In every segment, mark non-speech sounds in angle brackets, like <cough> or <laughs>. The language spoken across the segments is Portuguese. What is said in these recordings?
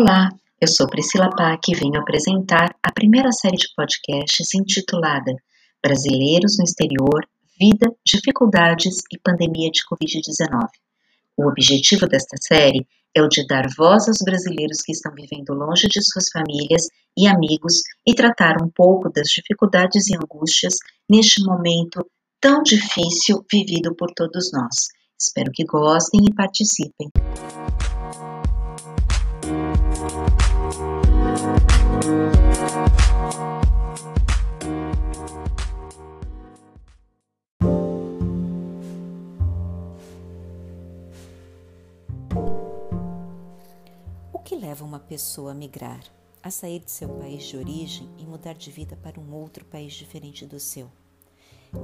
Olá, eu sou Priscila Pac e venho apresentar a primeira série de podcasts intitulada Brasileiros no Exterior, Vida, Dificuldades e Pandemia de Covid-19. O objetivo desta série é o de dar voz aos brasileiros que estão vivendo longe de suas famílias e amigos e tratar um pouco das dificuldades e angústias neste momento tão difícil vivido por todos nós. Espero que gostem e participem. Leva uma pessoa a migrar, a sair de seu país de origem e mudar de vida para um outro país diferente do seu?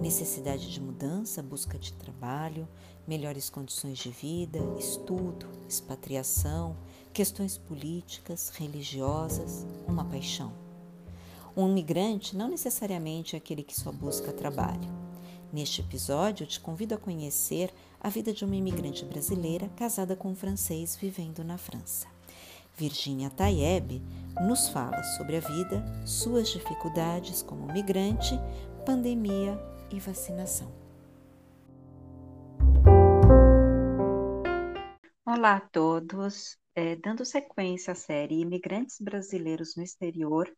Necessidade de mudança, busca de trabalho, melhores condições de vida, estudo, expatriação, questões políticas, religiosas, uma paixão. Um migrante não necessariamente é aquele que só busca trabalho. Neste episódio, te convido a conhecer a vida de uma imigrante brasileira casada com um francês vivendo na França. Virginia Tayeb nos fala sobre a vida, suas dificuldades como migrante, pandemia e vacinação. Olá a todos. É, dando sequência à série Imigrantes Brasileiros no Exterior,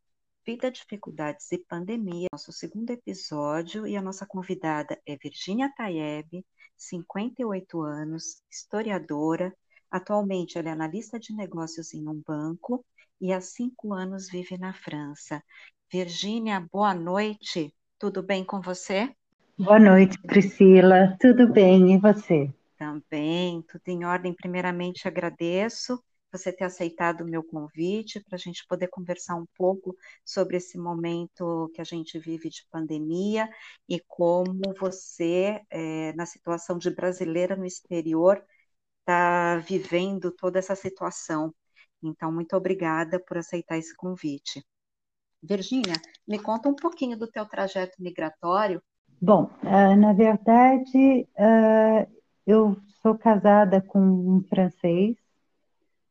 Vida, Dificuldades e Pandemia, nosso segundo episódio, e a nossa convidada é Virginia Tayeb, 58 anos, historiadora. Atualmente ela é analista de negócios em um banco e há cinco anos vive na França. Virginia, boa noite. Tudo bem com você? Boa noite, Priscila. Tudo bem, e você? Também, tudo em ordem. Primeiramente, agradeço você ter aceitado o meu convite para a gente poder conversar um pouco sobre esse momento que a gente vive de pandemia e como você, é, na situação de brasileira no exterior, está vivendo toda essa situação. Então, muito obrigada por aceitar esse convite. Virgínia, me conta um pouquinho do teu trajeto migratório. Bom, uh, na verdade, uh, eu sou casada com um francês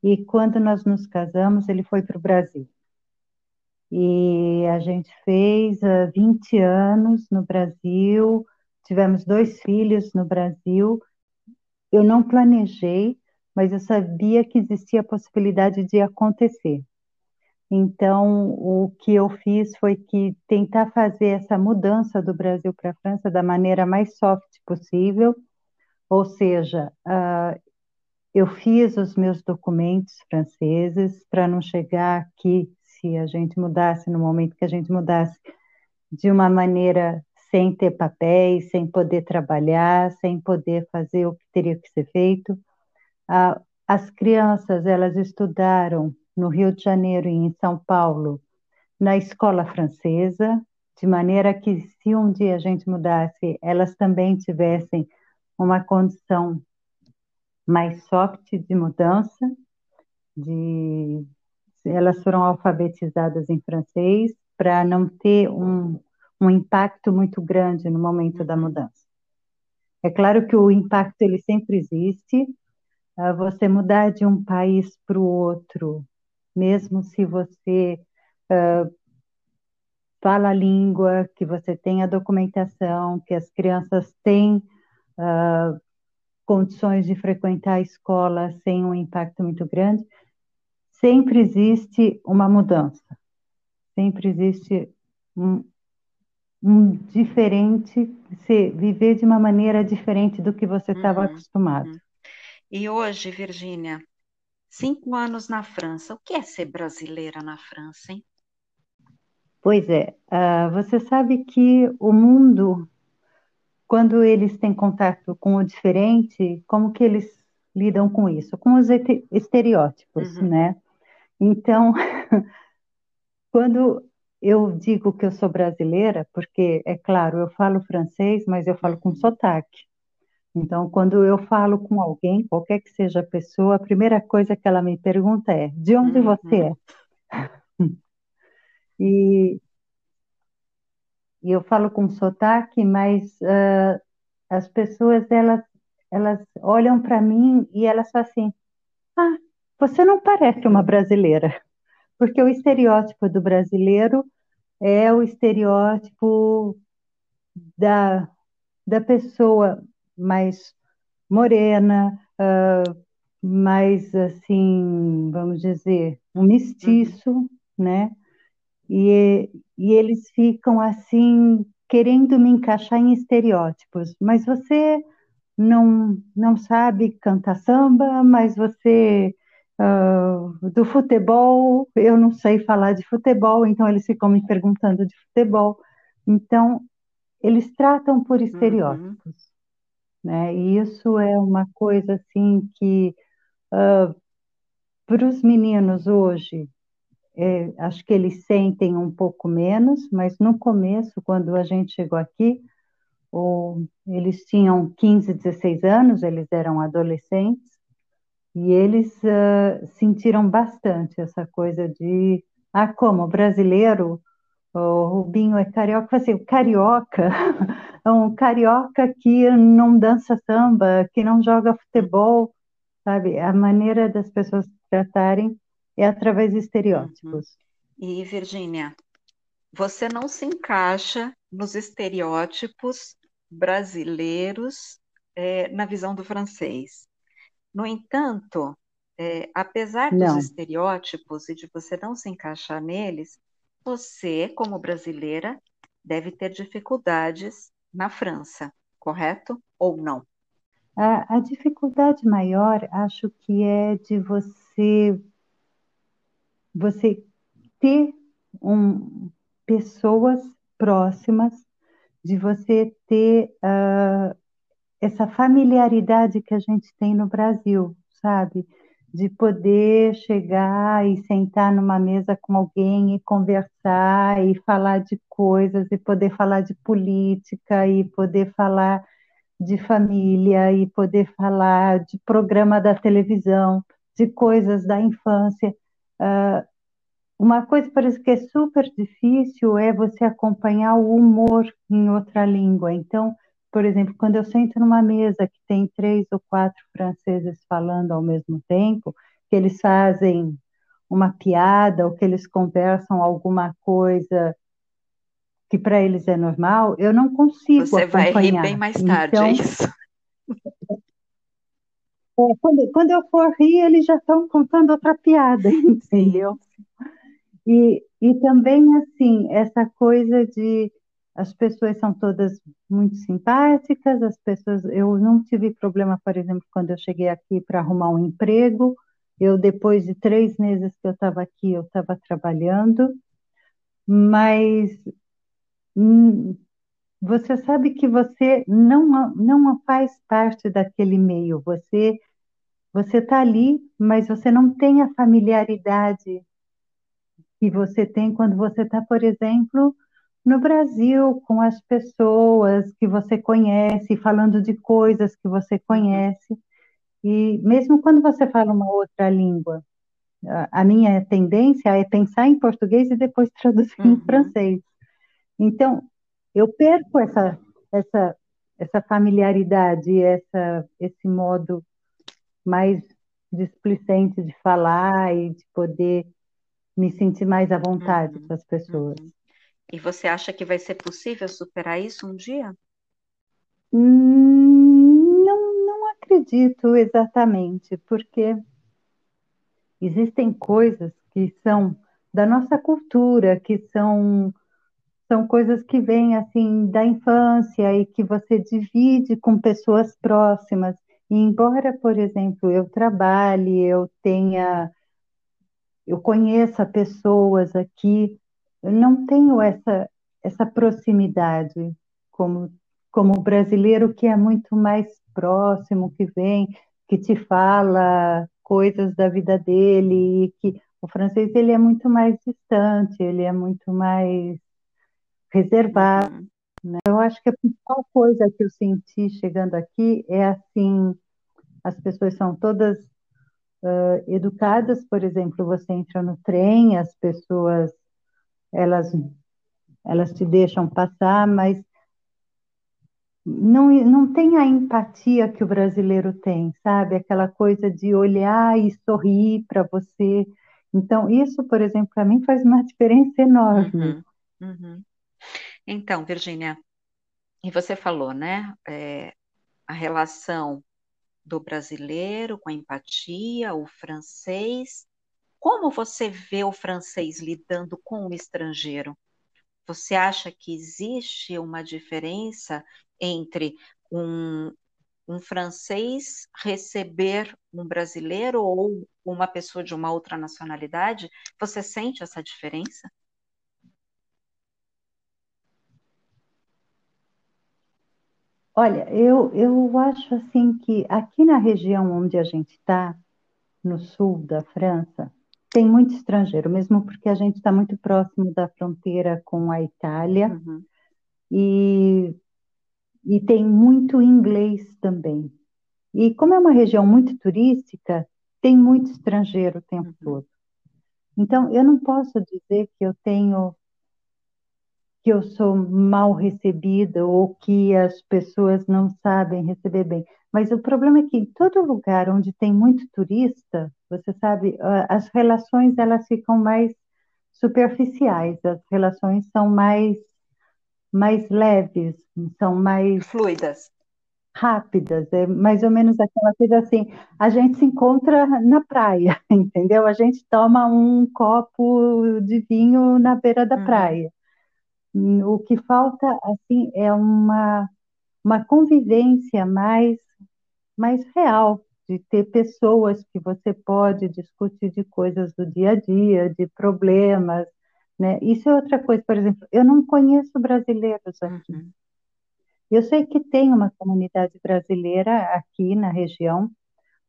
e quando nós nos casamos, ele foi para o Brasil. E a gente fez uh, ah, 20 anos no Brasil, tivemos dois filhos no Brasil. Eu não planejei, mas eu sabia que existia a possibilidade de acontecer. Então, o que eu fiz foi que tentar fazer essa mudança do Brasil para a França da maneira mais soft possível, ou seja, uh, eu fiz os meus documentos franceses para não chegar aqui, se a gente mudasse, no momento que a gente mudasse, de uma maneira sem ter papéis, sem poder trabalhar, sem poder fazer o que teria que ser feito. Uh, as crianças, elas estudaram no Rio de Janeiro e em São Paulo, na escola francesa, de maneira que se um dia a gente mudasse, elas também tivessem uma condição mais soft de mudança, de elas foram alfabetizadas em francês para não ter um, um impacto muito grande no momento da mudança. É claro que o impacto ele sempre existe. Uh, você mudar de um país para o outro, mesmo se você uh, fala a língua, que você tem a documentação, que as crianças têm uh, condições de frequentar a escola sem um impacto muito grande, sempre existe uma mudança, sempre existe um diferente, se viver de uma maneira diferente do que você estava uhum, acostumado. Uhum. E hoje, Virgínia, cinco anos na França, o que é ser brasileira na França, hein? Pois é, uh, você sabe que o mundo quando eles têm contato com o diferente, como que eles lidam com isso? Com os estereótipos, uhum. né? Então, <laughs> quando eu digo que eu sou brasileira, porque, é claro, eu falo francês, mas eu falo com uhum. sotaque. Então, quando eu falo com alguém, qualquer que seja a pessoa, a primeira coisa que ela me pergunta é: de onde uhum. você é? e <laughs> e eu falo com sotaque, mas uh, as pessoas elas elas olham para mim e elas falam assim: ah, você não parece uma brasileira, porque o estereótipo do brasileiro é o estereótipo da, da pessoa mais morena, uh, mais assim, vamos dizer, um mestiço, uhum. né? E, e eles ficam assim, querendo me encaixar em estereótipos, mas você não, não sabe cantar samba, mas você uh, do futebol, eu não sei falar de futebol, então eles ficam me perguntando de futebol. Então, eles tratam por uhum. estereótipos. Uhum. Né? E isso é uma coisa assim que uh, para os meninos hoje, é, acho que eles sentem um pouco menos, mas no começo, quando a gente chegou aqui, ou, eles tinham 15, 16 anos, eles eram adolescentes, e eles uh, sentiram bastante essa coisa de, ah, como brasileiro, o Rubinho é carioca, assim, carioca, <laughs> é um carioca que não dança samba, que não joga futebol, sabe? A maneira das pessoas tratarem é através de estereótipos. Uhum. E, Virgínia, você não se encaixa nos estereótipos brasileiros é, na visão do francês. No entanto, é, apesar não. dos estereótipos e de você não se encaixar neles, você, como brasileira, deve ter dificuldades na França, correto ou não? A, a dificuldade maior, acho que é de você você ter um, pessoas próximas, de você ter uh, essa familiaridade que a gente tem no Brasil, sabe? De poder chegar e sentar numa mesa com alguém e conversar e falar de coisas, e poder falar de política, e poder falar de família, e poder falar de programa da televisão, de coisas da infância. Uh, uma coisa parece que é super difícil é você acompanhar o humor em outra língua. Então, por exemplo, quando eu sento numa mesa que tem três ou quatro franceses falando ao mesmo tempo, que eles fazem uma piada ou que eles conversam alguma coisa que para eles é normal, eu não consigo Você acompanhar. Você vai rir bem mais tarde, é então, é isso? <laughs> É, quando, quando eu for rir, eles já estão contando outra piada, <laughs> entendeu? E, e também, assim, essa coisa de as pessoas são todas muito simpáticas, as pessoas, eu não tive problema, por exemplo, quando eu cheguei aqui para arrumar um emprego, eu depois de três meses que eu estava aqui, eu estava trabalhando, mas hum, você sabe que você não, não faz parte daquele meio, você você está ali, mas você não tem a familiaridade que você tem quando você está, por exemplo, no Brasil, com as pessoas que você conhece, falando de coisas que você conhece. E mesmo quando você fala uma outra língua, a minha tendência é pensar em português e depois traduzir uhum. em francês. Então, eu perco essa, essa, essa familiaridade, essa, esse modo mais displicente de falar e de poder me sentir mais à vontade uhum. com as pessoas. Uhum. E você acha que vai ser possível superar isso um dia? Não, não acredito exatamente, porque existem coisas que são da nossa cultura, que são são coisas que vêm assim da infância e que você divide com pessoas próximas. E embora, por exemplo, eu trabalhe, eu tenha eu conheça pessoas aqui eu não tenho essa, essa proximidade como, como o brasileiro que é muito mais próximo, que vem, que te fala coisas da vida dele, e que o francês ele é muito mais distante, ele é muito mais reservado. Uhum. Né? Eu acho que a principal coisa que eu senti chegando aqui é assim, as pessoas são todas uh, educadas, por exemplo, você entra no trem, as pessoas elas, elas te deixam passar, mas não, não tem a empatia que o brasileiro tem, sabe? Aquela coisa de olhar e sorrir para você. Então, isso, por exemplo, para mim faz uma diferença enorme. Uhum, uhum. Então, Virginia, e você falou, né? É, a relação do brasileiro com a empatia, o francês. Como você vê o francês lidando com o estrangeiro? Você acha que existe uma diferença entre um, um francês receber um brasileiro ou uma pessoa de uma outra nacionalidade? Você sente essa diferença? Olha, eu, eu acho assim que aqui na região onde a gente está, no sul da França, tem muito estrangeiro, mesmo porque a gente está muito próximo da fronteira com a Itália Uhum, e, e tem muito inglês também. E como é uma região muito turística, tem muito estrangeiro o tempo uhum, todo. Então, eu não posso dizer que eu tenho que eu sou mal recebida ou que as pessoas não sabem receber bem. Mas o problema é que em todo lugar onde tem muito turista, você sabe, as relações elas ficam mais superficiais, as relações são mais mais leves, são mais Fluidas. rápidas, é mais ou menos aquela coisa assim, a gente se encontra na praia, <laughs> entendeu? A gente toma um copo de vinho na beira da Uhum, praia. O que falta, assim, é uma, uma convivência mais, mais real, de ter pessoas que você pode discutir de coisas do dia a dia, de problemas, né? Isso é outra coisa, por exemplo, eu não conheço brasileiros aqui. uhum, Eu sei que tem uma comunidade brasileira aqui na região,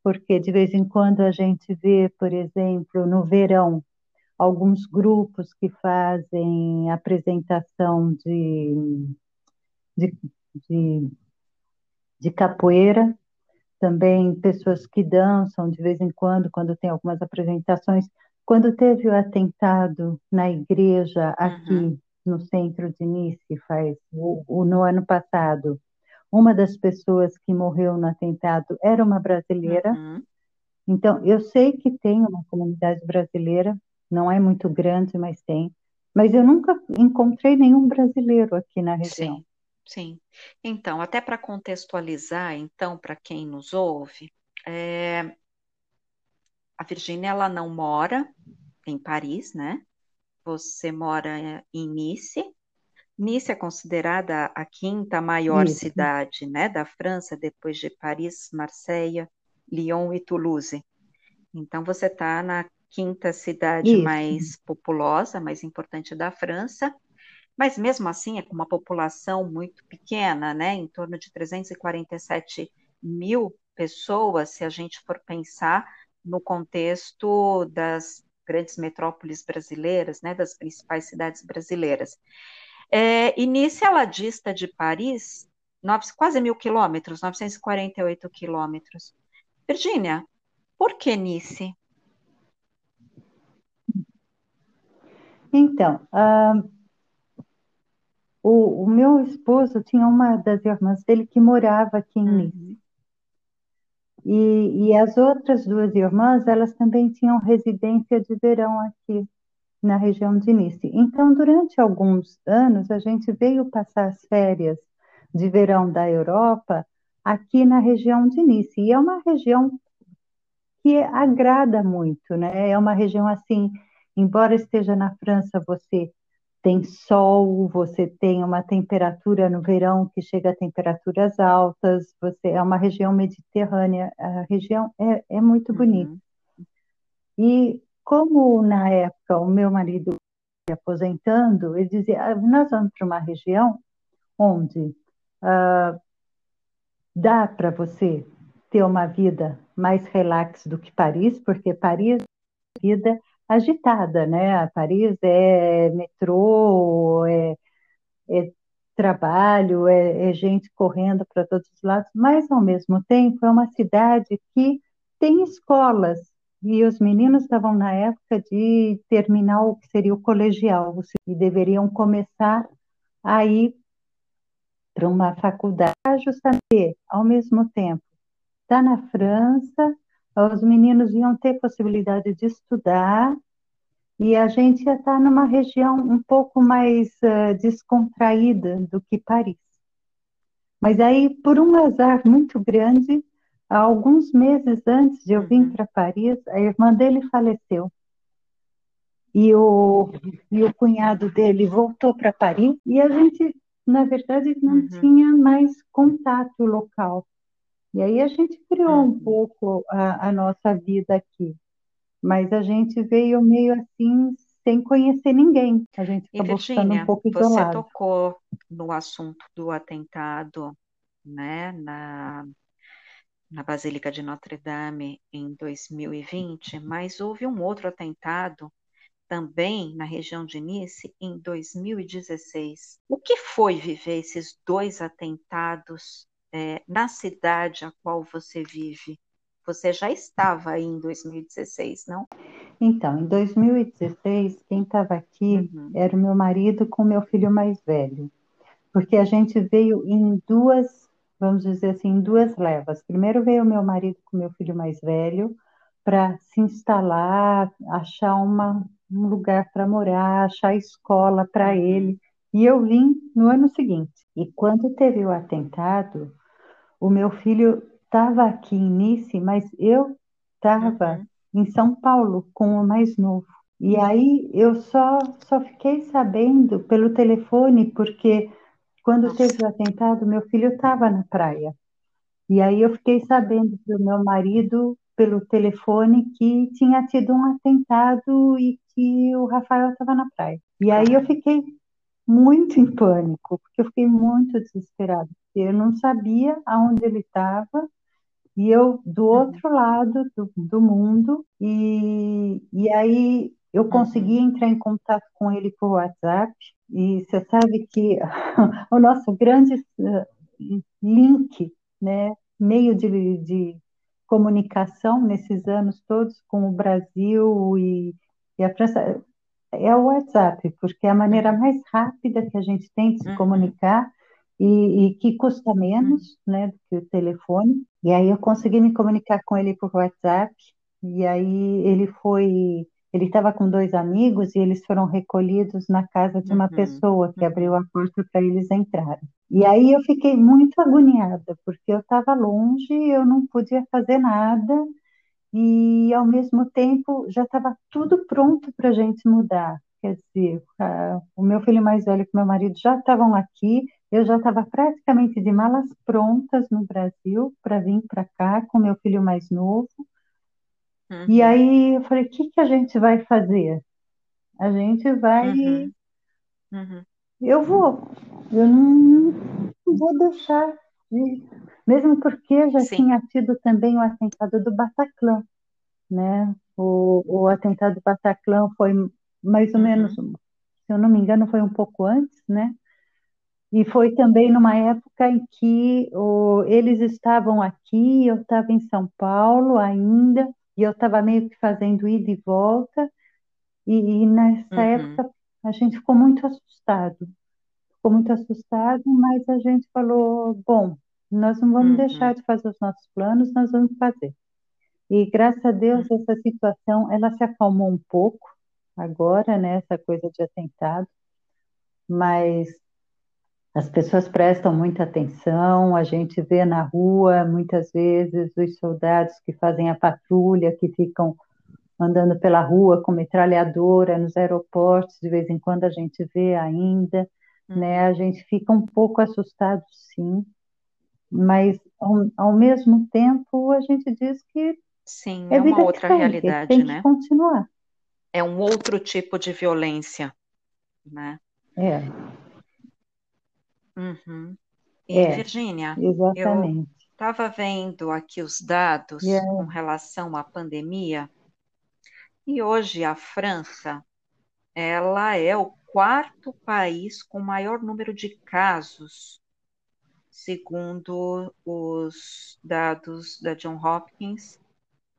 porque de vez em quando a gente vê, por exemplo, no verão, alguns grupos que fazem apresentação de, de, de, de capoeira, também pessoas que dançam de vez em quando, quando tem algumas apresentações. Quando teve o atentado na igreja aqui uhum, no centro de Nice, faz o, o, no ano passado, uma das pessoas que morreu no atentado era uma brasileira. uhum. Então, eu sei que tem uma comunidade brasileira, não é muito grande, mas tem. Mas eu nunca encontrei nenhum brasileiro aqui na região. Sim, sim. Então, até para contextualizar, então, para quem nos ouve, é, a Virgínia ela não mora em Paris, né? Você mora em Nice. Nice é considerada a quinta maior cidade, né, da França, depois de Paris, Marseille, Lyon e Toulouse. Então, você está na quinta cidade Isso. mais populosa, mais importante da França, mas mesmo assim é com uma população muito pequena, né, em torno de 347 mil pessoas, se a gente for pensar no contexto das grandes metrópoles brasileiras, né, das principais cidades brasileiras. É, inicia ela dista de Paris, nove, quase mil quilômetros, 948 quilômetros. Virgínia, por que Nice? Então, ah, o, o meu esposo tinha uma das irmãs dele que morava aqui em Nice. Uhum, E, e as outras duas irmãs, elas também tinham residência de verão aqui na região de Nice. Então, durante alguns anos, a gente veio passar as férias de verão da Europa aqui na região de Nice. E é uma região que agrada muito, né? É uma região assim, embora esteja na França, você tem sol, você tem uma temperatura no verão que chega a temperaturas altas, você é uma região mediterrânea, a região é, é muito bonita. uhum, E como na época o meu marido se aposentando, ele dizia, "Ah, nós vamos para uma região onde ah, dá para você ter uma vida mais relax do que Paris, porque Paris é vida agitada, né? Paris é metrô, é, é trabalho, é, é gente correndo para todos os lados, mas ao mesmo tempo é uma cidade que tem escolas. E os meninos estavam na época de terminar o que seria o colegial. E deveriam começar a ir para uma faculdade, justamente ao mesmo tempo. Está na França, os meninos iam ter possibilidade de estudar e a gente ia estar numa região um pouco mais uh, descontraída do que Paris. Mas aí, por um azar muito grande, alguns meses antes de eu vir uhum. para Paris, a irmã dele faleceu. E o, e o cunhado dele voltou para Paris e a gente, na verdade, não uhum. tinha mais contato local. E aí a gente criou um uhum. pouco a, a nossa vida aqui. Mas a gente veio meio assim, sem conhecer ninguém. A gente acabou Virginia, ficando um pouco isolado. Você tocou no assunto do atentado, né, na, na Basílica de Notre Dame em 2020, mas houve um outro atentado também na região de Nice em 2016. O que foi viver esses dois atentados é, na cidade a qual você vive? Você já estava aí em 2016, não? Então, em 2016, quem estava aqui uhum. era o meu marido com meu filho mais velho, porque a gente veio em duas, vamos dizer assim, em duas levas. Primeiro veio o meu marido com meu filho mais velho para se instalar, achar uma, um lugar para morar, achar escola para uhum. ele. E eu vim no ano seguinte. E quando teve o atentado, o meu filho estava aqui em Nice, mas eu estava uhum. em São Paulo com o mais novo. E aí eu só, só fiquei sabendo pelo telefone, porque quando teve o atentado, meu filho estava na praia. E aí eu fiquei sabendo do meu marido pelo telefone que tinha tido um atentado e que o Rafael estava na praia. E aí eu fiquei muito em pânico, porque eu fiquei muito desesperada. Eu não sabia aonde ele estava e eu do uhum. outro lado do, do mundo e, e aí eu uhum. consegui entrar em contato com ele por WhatsApp e você sabe que <laughs> o nosso grande eh, link, né, meio de, de comunicação nesses anos todos com o Brasil e, e a França é o WhatsApp, porque é a maneira uhum. mais rápida que a gente tem de se comunicar e, e, que custa menos uhum. né, do que o telefone. E aí eu consegui me comunicar com ele por WhatsApp, e aí ele foi. Ele estava com dois amigos e eles foram recolhidos na casa de uma uhum. pessoa que abriu a porta para eles entrarem. E aí eu fiquei muito agoniada, porque eu estava longe, eu não podia fazer nada, e ao mesmo tempo já estava tudo pronto para a gente mudar. Quer dizer, a, o meu filho mais velho e o meu marido já estavam aqui, eu já estava praticamente de malas prontas no Brasil para vir para cá com meu filho mais novo. Uhum. E aí eu falei, o que, que a gente vai fazer? A gente vai. Uhum. Uhum. Eu vou. Eu não, não vou deixar de mesmo porque já Sim. tinha tido também o atentado do Bataclan, né? O, o atentado do Bataclan foi mais ou uhum. menos, se eu não me engano, foi um pouco antes, né? E foi também numa época em que eles estavam aqui, eu estava em São Paulo ainda, e eu estava meio que fazendo ida e volta, e, e nessa uhum. época a gente ficou muito assustado. Ficou muito assustado, mas a gente falou, bom, nós não vamos uhum. deixar de fazer os nossos planos, nós vamos fazer. E graças a Deus uhum. essa situação ela se acalmou um pouco agora, né, essa coisa de atentado, mas as pessoas prestam muita atenção, a gente vê na rua muitas vezes os soldados que fazem a patrulha, que ficam andando pela rua com metralhadora nos aeroportos, de vez em quando a gente vê ainda, uhum. né? A gente fica um pouco assustado, sim, mas ao, ao mesmo tempo a gente diz que sim é, é uma outra segue, realidade, tem né? Que continuar. É um outro tipo de violência, né? É. Uhum. E é, Virgínia, eu estava vendo aqui os dados yeah. com relação à pandemia e hoje a França ela é o quarto país com maior número de casos segundo os dados da John Hopkins,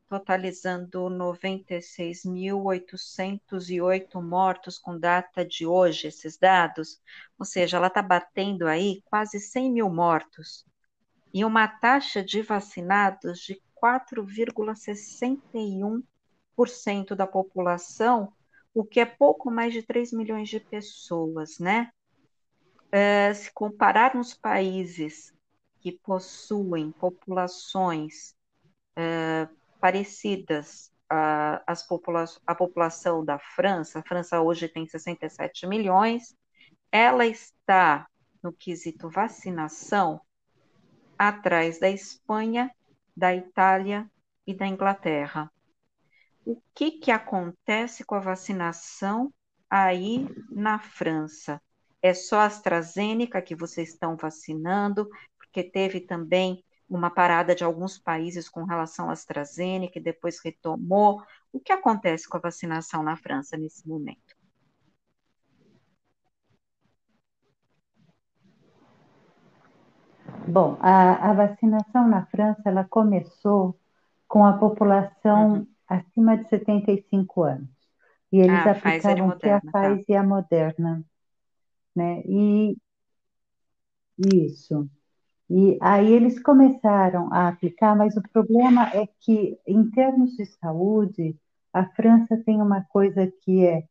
totalizando 96.808 mortos com data de hoje, esses dados, ou seja, ela está batendo aí quase 100 mil mortos e uma taxa de vacinados de 4,61% da população, o que é pouco mais de 3 milhões de pessoas, né? É, se compararmos países que possuem populações é, parecidas à, às popula à população da França, a França hoje tem 67 milhões, ela está, no quesito vacinação, atrás da Espanha, da Itália e da Inglaterra. O que, que acontece com a vacinação aí na França? É só a AstraZeneca que vocês estão vacinando, porque teve também uma parada de alguns países com relação à AstraZeneca e depois retomou. O que acontece com a vacinação na França nesse momento? Bom, a, a vacinação na França ela começou com a população uhum. acima de 75 anos. E eles ah, aplicaram que a Pfizer tá. e a Moderna. Né? E isso. E aí eles começaram a aplicar, mas o problema é que, em termos de saúde, a França tem uma coisa que é,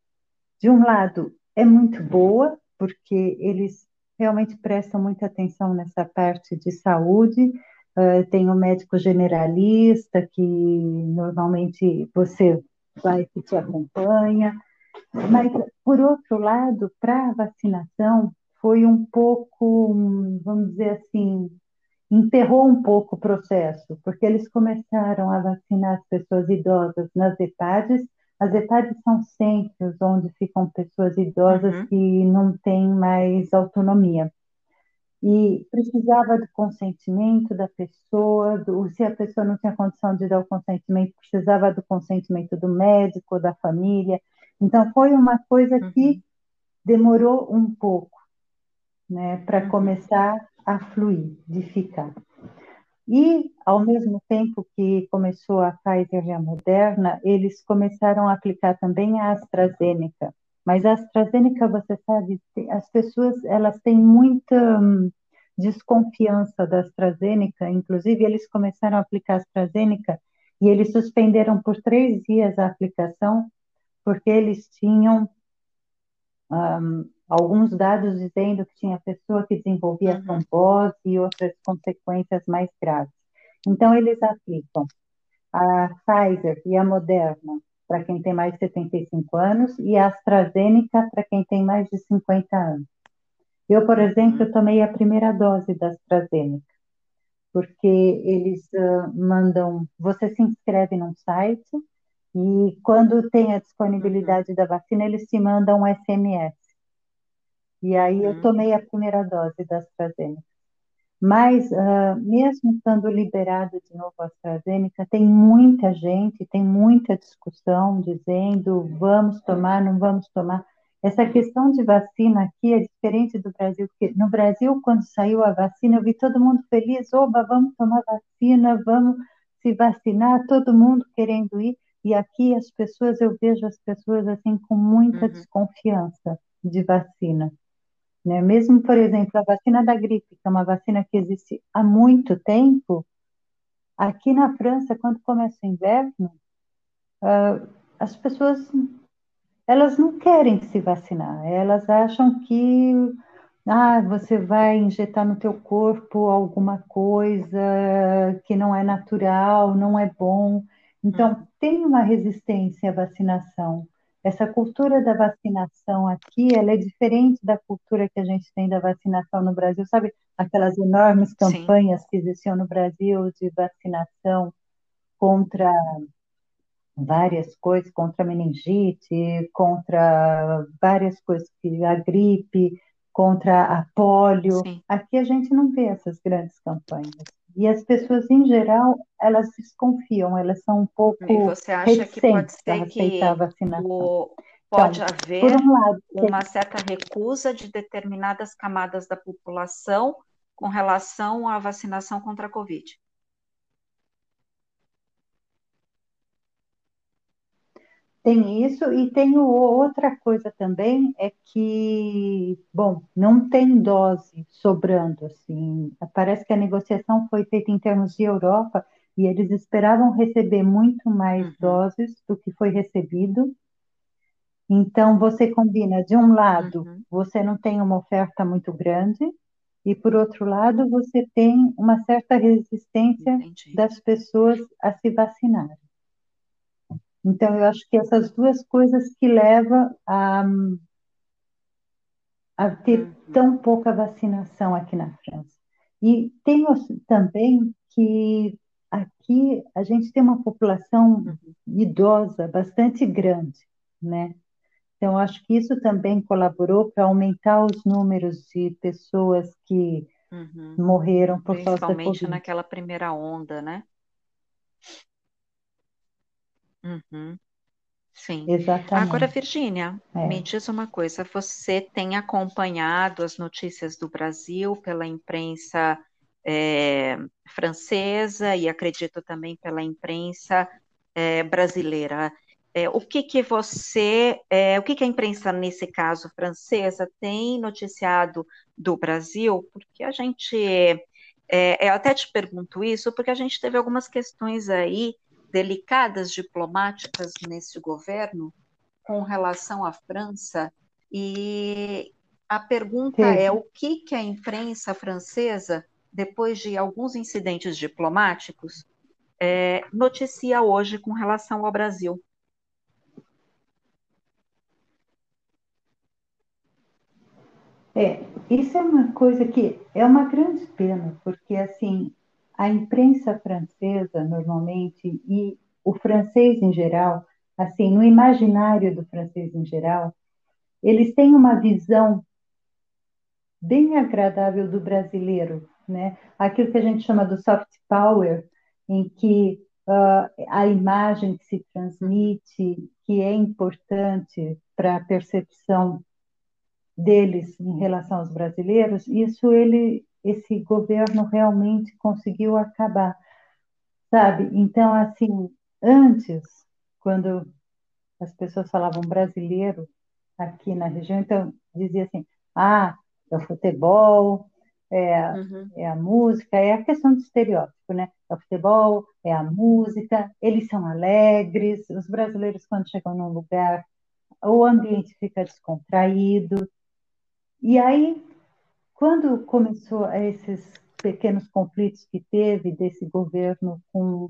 de um lado, é muito boa, porque eles realmente prestam muita atenção nessa parte de saúde. Uh, tem o um médico generalista, que normalmente você vai que te acompanha. Mas, por outro lado, para a vacinação, foi um pouco, vamos dizer assim, enterrou um pouco o processo, porque eles começaram a vacinar as pessoas idosas nas EPADs. As EPADs são centros onde ficam pessoas idosas uhum. que não têm mais autonomia. E precisava do consentimento da pessoa, do, se a pessoa não tinha condição de dar o consentimento, precisava do consentimento do médico, da família. Então, foi uma coisa que uhum. demorou um pouco né, para uhum. começar a fluidificar. E, ao mesmo tempo que começou a Pfizer e a Moderna, eles começaram a aplicar também a AstraZeneca. Mas a AstraZeneca, você sabe, as pessoas elas têm muita hum, desconfiança da AstraZeneca. Inclusive, eles começaram a aplicar a AstraZeneca e eles suspenderam por três dias a aplicação porque eles tinham um, alguns dados dizendo que tinha pessoa que desenvolvia uhum. trombose e outras consequências mais graves. Então, eles aplicam a Pfizer e a Moderna para quem tem mais de 75 anos e a AstraZeneca para quem tem mais de 50 anos. Eu, por exemplo, uhum. tomei a primeira dose da AstraZeneca, porque eles uh, mandam, você se inscreve num site e quando tem a disponibilidade uhum. da vacina, eles te mandam um SMS. E aí eu uhum. tomei a primeira dose da AstraZeneca. Mas, uh, mesmo estando liberado de novo a AstraZeneca, tem muita gente, tem muita discussão dizendo vamos tomar, não vamos tomar. Essa questão de vacina aqui é diferente do Brasil, porque no Brasil, quando saiu a vacina, eu vi todo mundo feliz, oba, vamos tomar vacina, vamos se vacinar, todo mundo querendo ir. E aqui as pessoas, eu vejo as pessoas assim com muita uhum. desconfiança de vacina. Né? Mesmo, por exemplo, a vacina da gripe, que é uma vacina que existe há muito tempo, aqui na França, quando começa o inverno, uh, as pessoas elas não querem se vacinar, elas acham que ah, você vai injetar no teu corpo alguma coisa que não é natural, não é bom. Então, uhum. tem uma resistência à vacinação. Essa cultura da vacinação aqui, ela é diferente da cultura que a gente tem da vacinação no Brasil, sabe? Aquelas enormes campanhas Sim. que existiam no Brasil de vacinação contra várias coisas, contra a meningite, contra várias coisas, a gripe, contra a polio. Sim. Aqui a gente não vê essas grandes campanhas. E as pessoas, em geral, elas desconfiam, elas são um pouco e você acha que pode ser que a vacinação. O, pode então, haver um lado, uma certa recusa de determinadas camadas da população com relação à vacinação contra a Covid? Tem isso, e tem outra coisa também, é que, bom, não tem dose sobrando, assim, parece que a negociação foi feita em termos de Europa, e eles esperavam receber muito mais uhum. doses do que foi recebido, então você combina, de um lado, uhum. você não tem uma oferta muito grande, e por outro lado, você tem uma certa resistência Entendi. das pessoas a se vacinar. Então, eu acho que essas duas coisas que levam a, a ter uhum. tão pouca vacinação aqui na França. E tem também que aqui a gente tem uma população uhum. idosa bastante grande, né? Então, acho que isso também colaborou para aumentar os números de pessoas que uhum. morreram por causa da Covid. Principalmente naquela primeira onda, né? Uhum. Sim. Exatamente. Agora, Virgínia, é. me diz uma coisa: você tem acompanhado as notícias do Brasil pela imprensa é, francesa e acredito também pela imprensa é, brasileira. O que que você, é, o que que a imprensa nesse caso francesa tem noticiado do Brasil? Porque a gente, é, eu até te pergunto isso, porque a gente teve algumas questões aí delicadas diplomáticas nesse governo com relação à França e a pergunta Sim. é o que que a imprensa francesa, depois de alguns incidentes diplomáticos, é, noticia hoje com relação ao Brasil? É, isso é uma coisa que é uma grande pena, porque assim a imprensa francesa normalmente e o francês em geral, assim no imaginário do francês em geral, eles têm uma visão bem agradável do brasileiro, né? Aquilo que a gente chama do soft power, em que uh, a imagem que se transmite, que é importante para a percepção deles em relação aos brasileiros, isso ele, esse governo realmente conseguiu acabar, sabe? Então, assim, antes, quando as pessoas falavam brasileiro aqui na região, então dizia assim, ah, é o futebol, é, uhum. é a música, é a questão do estereótipo, né? É o futebol, é a música, eles são alegres, os brasileiros quando chegam num lugar, o ambiente fica descontraído, e aí, quando começou esses pequenos conflitos que teve desse governo com,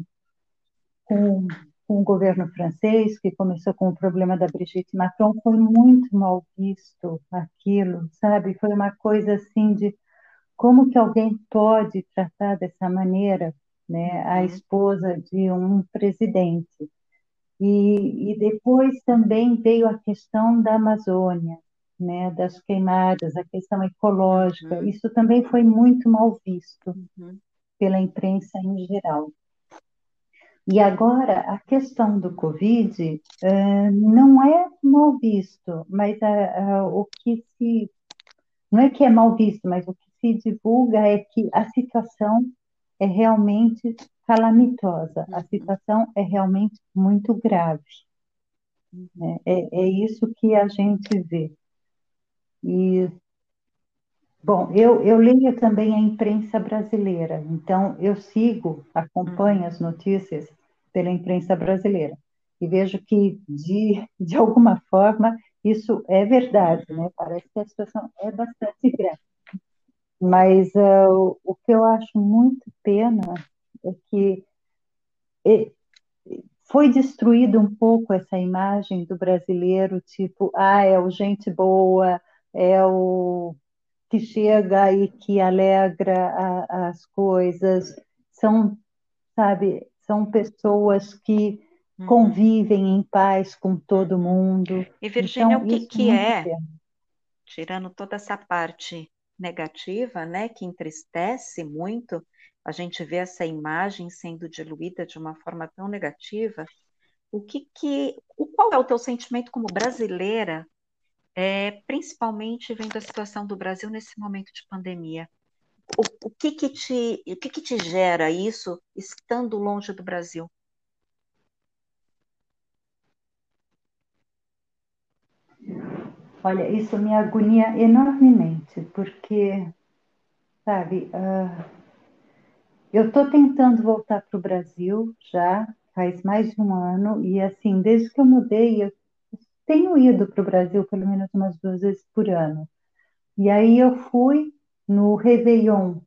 com, com o governo francês, que começou com o problema da Brigitte Macron, foi muito mal visto aquilo, sabe? Foi uma coisa assim de como que alguém pode tratar dessa maneira né, a uhum. esposa de um presidente. E, e depois também veio a questão da Amazônia, né, das queimadas, a questão ecológica, uhum. isso também foi muito mal visto uhum. pela imprensa em geral. E agora, a questão do Covid uh, não é mal visto, mas uh, uh, o que se. Não é que é mal visto, mas o que se divulga é que a situação é realmente calamitosa, a uhum. situação é realmente muito grave. Né? É, é isso que a gente vê. E, bom, eu, eu leio também a imprensa brasileira, então eu sigo, acompanho uhum. as notícias pela imprensa brasileira e vejo que, de, de alguma forma, isso é verdade, né? Parece que a situação é bastante grave. Mas uh, o que eu acho muito pena é que foi destruída um pouco essa imagem do brasileiro, tipo, ah, é o gente boa, é o que chega e que alegra a, as coisas, são, sabe, são pessoas que uhum. convivem em paz com todo mundo. E Virgínia, então, o que, que é, tirando toda essa parte negativa, né, que entristece muito, a gente vê essa imagem sendo diluída de uma forma tão negativa, o que que, o qual é o teu sentimento como brasileira é, principalmente vendo a situação do Brasil nesse momento de pandemia. O, o, que, que, te, o que, que te gera isso estando longe do Brasil? Olha, isso me agonia enormemente, porque, sabe, uh, eu estou tentando voltar para o Brasil já faz mais de um ano, e assim, desde que eu mudei, eu tenho ido para o Brasil pelo menos umas duas vezes por ano. E aí eu fui no Réveillon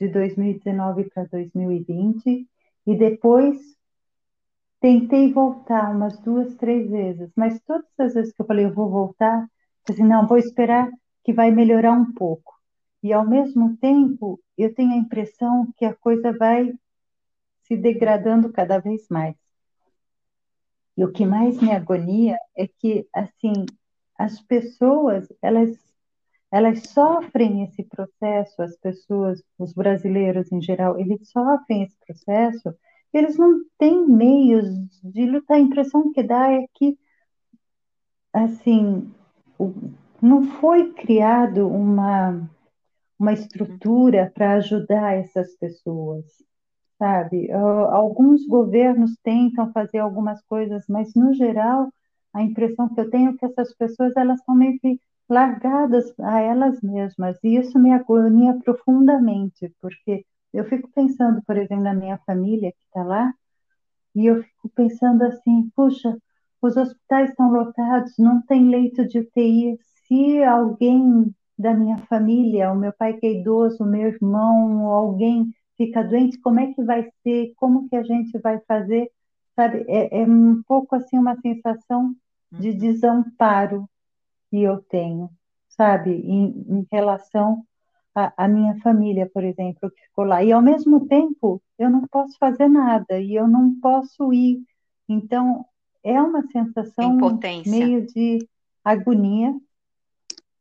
de 2019 para 2020, e depois tentei voltar umas duas, três vezes, mas todas as vezes que eu falei eu vou voltar, assim, não, vou esperar que vai melhorar um pouco. E ao mesmo tempo, eu tenho a impressão que a coisa vai se degradando cada vez mais. E o que mais me agonia é que, assim, as pessoas, elas, elas sofrem esse processo, as pessoas, os brasileiros em geral, eles sofrem esse processo, eles não têm meios de lutar. A impressão que dá é que, assim, não foi criado uma, uma estrutura para ajudar essas pessoas sabe? Alguns governos tentam fazer algumas coisas, mas no geral a impressão que eu tenho é que essas pessoas elas estão meio que largadas a elas mesmas e isso me agonia profundamente, porque eu fico pensando, por exemplo, na minha família que está lá e eu fico pensando assim, puxa, os hospitais estão lotados, não tem leito de UTI. Se alguém da minha família, o meu pai que é idoso, o meu irmão, alguém fica doente, como é que vai ser, como que a gente vai fazer, sabe? É, é um pouco assim uma sensação de uhum. desamparo que eu tenho, sabe? Em, em relação à minha família, por exemplo, que ficou lá. E ao mesmo tempo, eu não posso fazer nada e eu não posso ir. Então, é uma sensação meio de agonia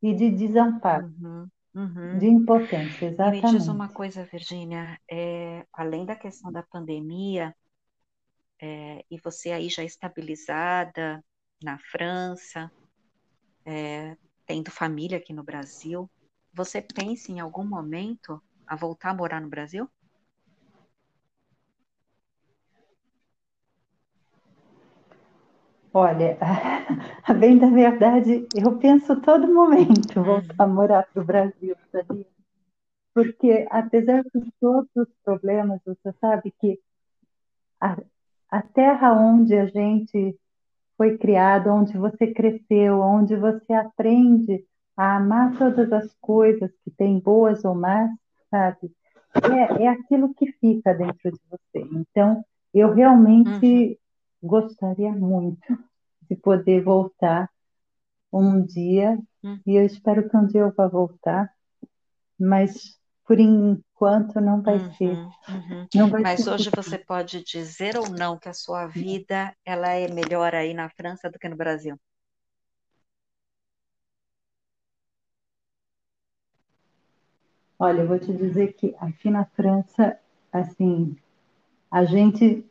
e de desamparo. Uhum. Uhum. De impotência, exatamente. Me diz uma coisa, Virgínia, é, além da questão da pandemia, é, e você aí já estabilizada na França, é, tendo família aqui no Brasil, você pensa em algum momento a voltar a morar no Brasil? Olha, <laughs> bem da verdade, eu penso todo momento uhum. voltar a morar para o Brasil, sabia? Porque, apesar de todos os problemas, você sabe que a, a terra onde a gente foi criado, onde você cresceu, onde você aprende a amar todas as coisas que tem boas ou más, sabe? É, é aquilo que fica dentro de você. Então, eu realmente uhum. Gostaria muito de poder voltar um dia, uhum. e eu espero que um dia eu vá voltar, mas por enquanto não vai uhum, ser. Uhum. Não vai mas ser hoje possível. você pode dizer ou não que a sua vida ela é melhor aí na França do que no Brasil? Olha, eu vou te dizer que aqui na França, assim, a gente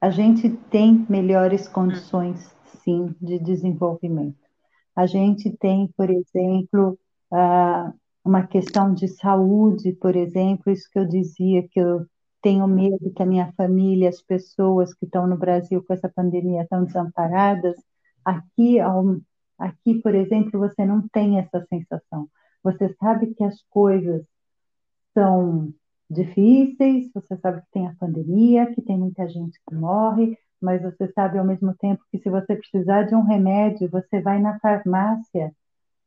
a gente tem melhores condições sim, de desenvolvimento. A gente tem, por exemplo, uma questão de saúde, por exemplo, isso que eu dizia, que eu tenho medo que a minha família, as pessoas que estão no Brasil com essa pandemia estão desamparadas. Aqui, aqui, por exemplo, você não tem essa sensação. Você sabe que as coisas são difíceis, você sabe que tem a pandemia, que tem muita gente que morre, mas você sabe ao mesmo tempo que se você precisar de um remédio, você vai na farmácia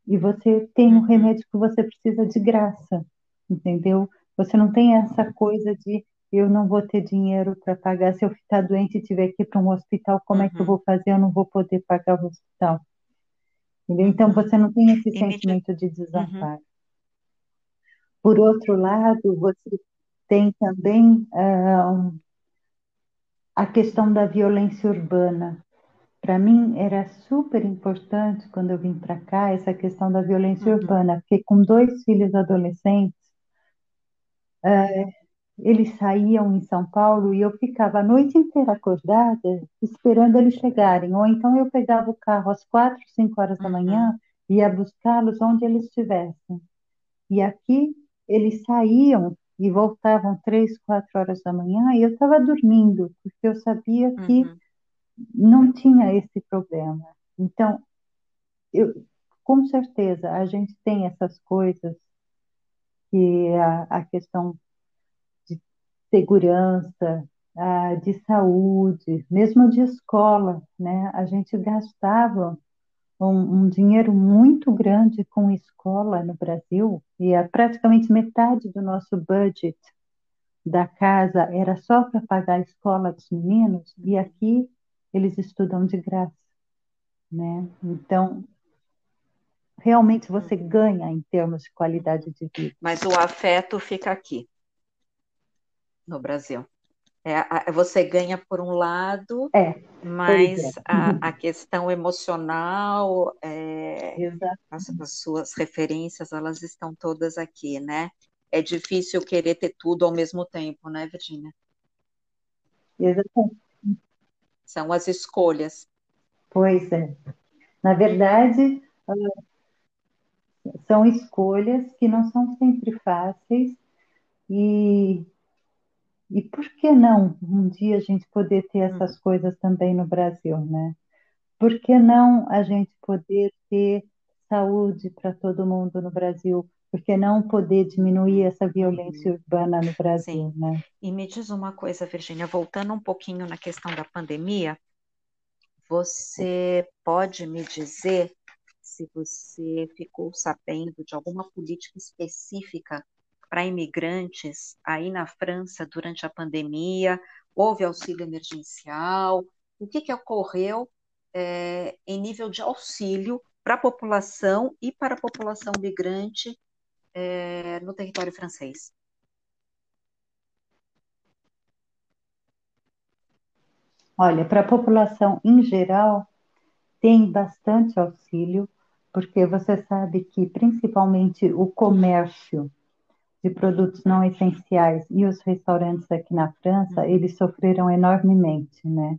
e você tem um uhum. remédio que você precisa de graça, entendeu? Você não tem essa coisa de eu não vou ter dinheiro para pagar, se eu ficar doente e tiver que ir para um hospital, como uhum. é que eu uhum. vou fazer? Eu não vou poder pagar o hospital. Entendeu? Então você não tem esse sentimento de desamparo. Uhum. Por outro lado, você tem também uh, a questão da violência urbana. Para mim era super importante quando eu vim para cá essa questão da violência uhum. urbana, porque com dois filhos adolescentes, é, eles saíam em São Paulo e eu ficava a noite inteira acordada esperando eles chegarem, ou então eu pegava o carro às quatro, cinco horas uhum. da manhã e ia buscá-los onde eles estivessem. E aqui eles saíam e voltavam três, quatro horas da manhã e eu estava dormindo, porque eu sabia que uhum. não tinha esse problema. Então, eu, com certeza, a gente tem essas coisas que a, a questão de segurança, a, de saúde, mesmo de escola, né? A gente gastava um, um, dinheiro muito grande com escola no Brasil e a, praticamente metade do nosso budget da casa era só para pagar a escola dos meninos e aqui eles estudam de graça, né? Então realmente você uhum. ganha em termos de qualidade de vida. Mas o afeto fica aqui, no Brasil. É, você ganha por um lado, é, mas é. a, a, questão emocional, é, as, as, suas referências, elas estão todas aqui, né? É difícil querer ter tudo ao mesmo tempo, né, Virginia? Exatamente. São as escolhas. Pois é. Na verdade, ah, são escolhas que não são sempre fáceis e e por que não um dia a gente poder ter essas uhum. coisas também no Brasil, né? Por que não a gente poder ter saúde para todo mundo no Brasil? Por que não poder diminuir essa violência uhum. urbana no Brasil, Sim. né? E me diz uma coisa, Virginia, voltando um pouquinho na questão da pandemia, você pode me dizer se você ficou sabendo de alguma política específica para imigrantes aí na França durante a pandemia? Houve auxílio emergencial? O que, que ocorreu é, em nível de auxílio para a população e para a população migrante é, no território francês? Olha, para a população em geral, tem bastante auxílio, porque você sabe que principalmente o comércio de produtos não essenciais e os restaurantes aqui na França, uhum. eles sofreram enormemente, né?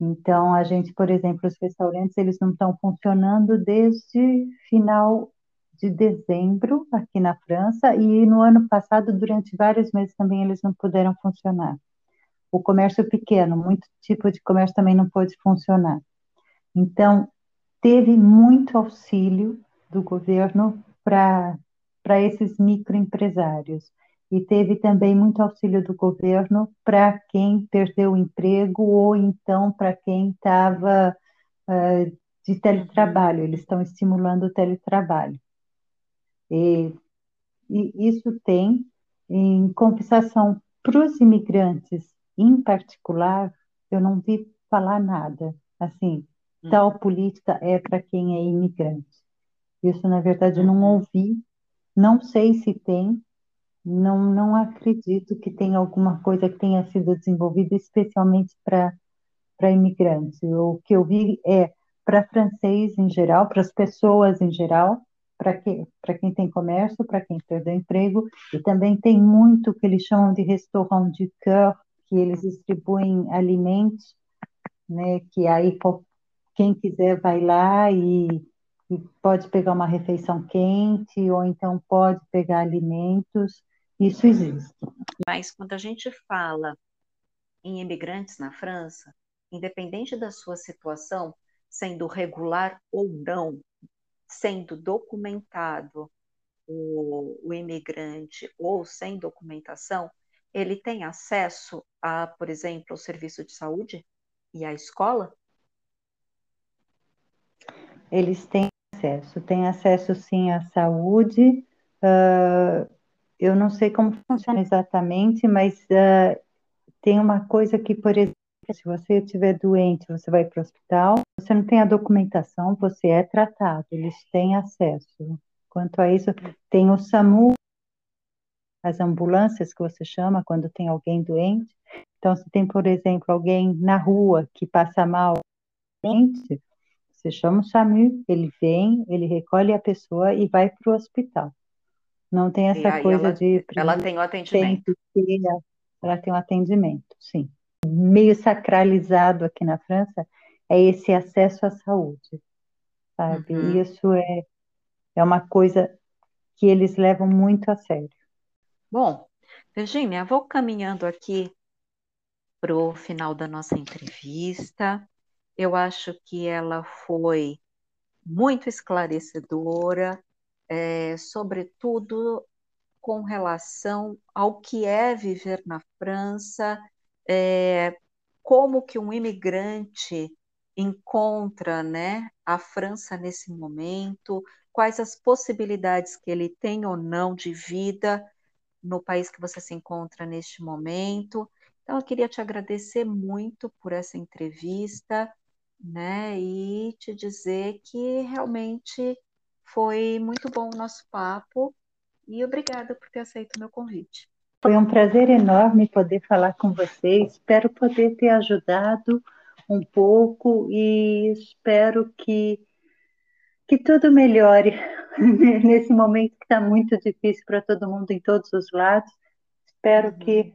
Então, a gente, por exemplo, os restaurantes, eles não estão funcionando desde final de dezembro aqui na França e no ano passado, durante vários meses também, eles não puderam funcionar. O comércio pequeno, muito tipo de comércio também não pôde funcionar. Então, teve muito auxílio do governo para para esses microempresários. E teve também muito auxílio do governo para quem perdeu o emprego ou então para quem estava uh, de teletrabalho. Eles estão estimulando o teletrabalho. E, e isso tem, em compensação para os imigrantes em particular, eu não vi falar nada. Assim, hum. tal política é para quem é imigrante. Isso, na verdade, eu não uhum. ouvi não sei se tem, não, não acredito que tenha alguma coisa que tenha sido desenvolvida especialmente para imigrantes. O que eu vi é para francês em geral, para as pessoas em geral, para que, quem tem comércio, para quem perdeu emprego, e também tem muito que eles chamam de restaurant du cœur, que eles distribuem alimentos, né, que aí quem quiser vai lá e e pode pegar uma refeição quente, ou então pode pegar alimentos, isso existe. Mas quando a gente fala em imigrantes na França, independente da sua situação, sendo regular ou não, sendo documentado o, o imigrante ou sem documentação, ele tem acesso a, por exemplo, ao serviço de saúde e à escola? Eles têm acesso. Tem acesso, sim, à saúde. Uh, eu não sei como funciona exatamente, mas uh, tem uma coisa que, por exemplo, se você estiver doente, você vai para o hospital, você não tem a documentação, você é tratado, eles têm acesso. Quanto a isso, tem o SAMU, as ambulâncias que você chama quando tem alguém doente. Então, se tem, por exemplo, alguém na rua que passa mal, doente, você chama o SAMU, ele vem, ele recolhe a pessoa e vai para o hospital. Não tem essa coisa ela, de. Ela tem o atendimento. Tem, ela tem o um atendimento, sim. Meio sacralizado aqui na França é esse acesso à saúde, sabe? Uhum. Isso é, é uma coisa que eles levam muito a sério. Bom, Virginia, vou caminhando aqui para o final da nossa entrevista. Eu acho que ela foi muito esclarecedora, é, sobretudo com relação ao que é viver na França, é, como que um imigrante encontra né, a França nesse momento, quais as possibilidades que ele tem ou não de vida no país que você se encontra neste momento. Então, eu queria te agradecer muito por essa entrevista, né, e te dizer que realmente foi muito bom o nosso papo e obrigada por ter aceito o meu convite. Foi um prazer enorme poder falar com você. Espero poder ter ajudado um pouco e espero que, que tudo melhore <laughs> nesse momento que está muito difícil para todo mundo em todos os lados. Espero uhum. que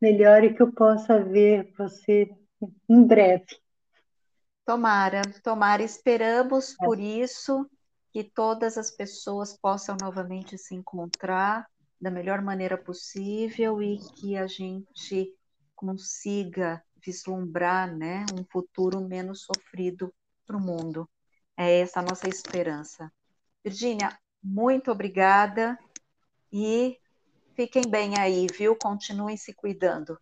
melhore que eu possa ver você em breve. Tomara, tomara, esperamos é. por isso que todas as pessoas possam novamente se encontrar da melhor maneira possível e que a gente consiga vislumbrar né, um futuro menos sofrido para o mundo. É essa a nossa esperança. Virgínia, muito obrigada e fiquem bem aí, viu? Continuem se cuidando.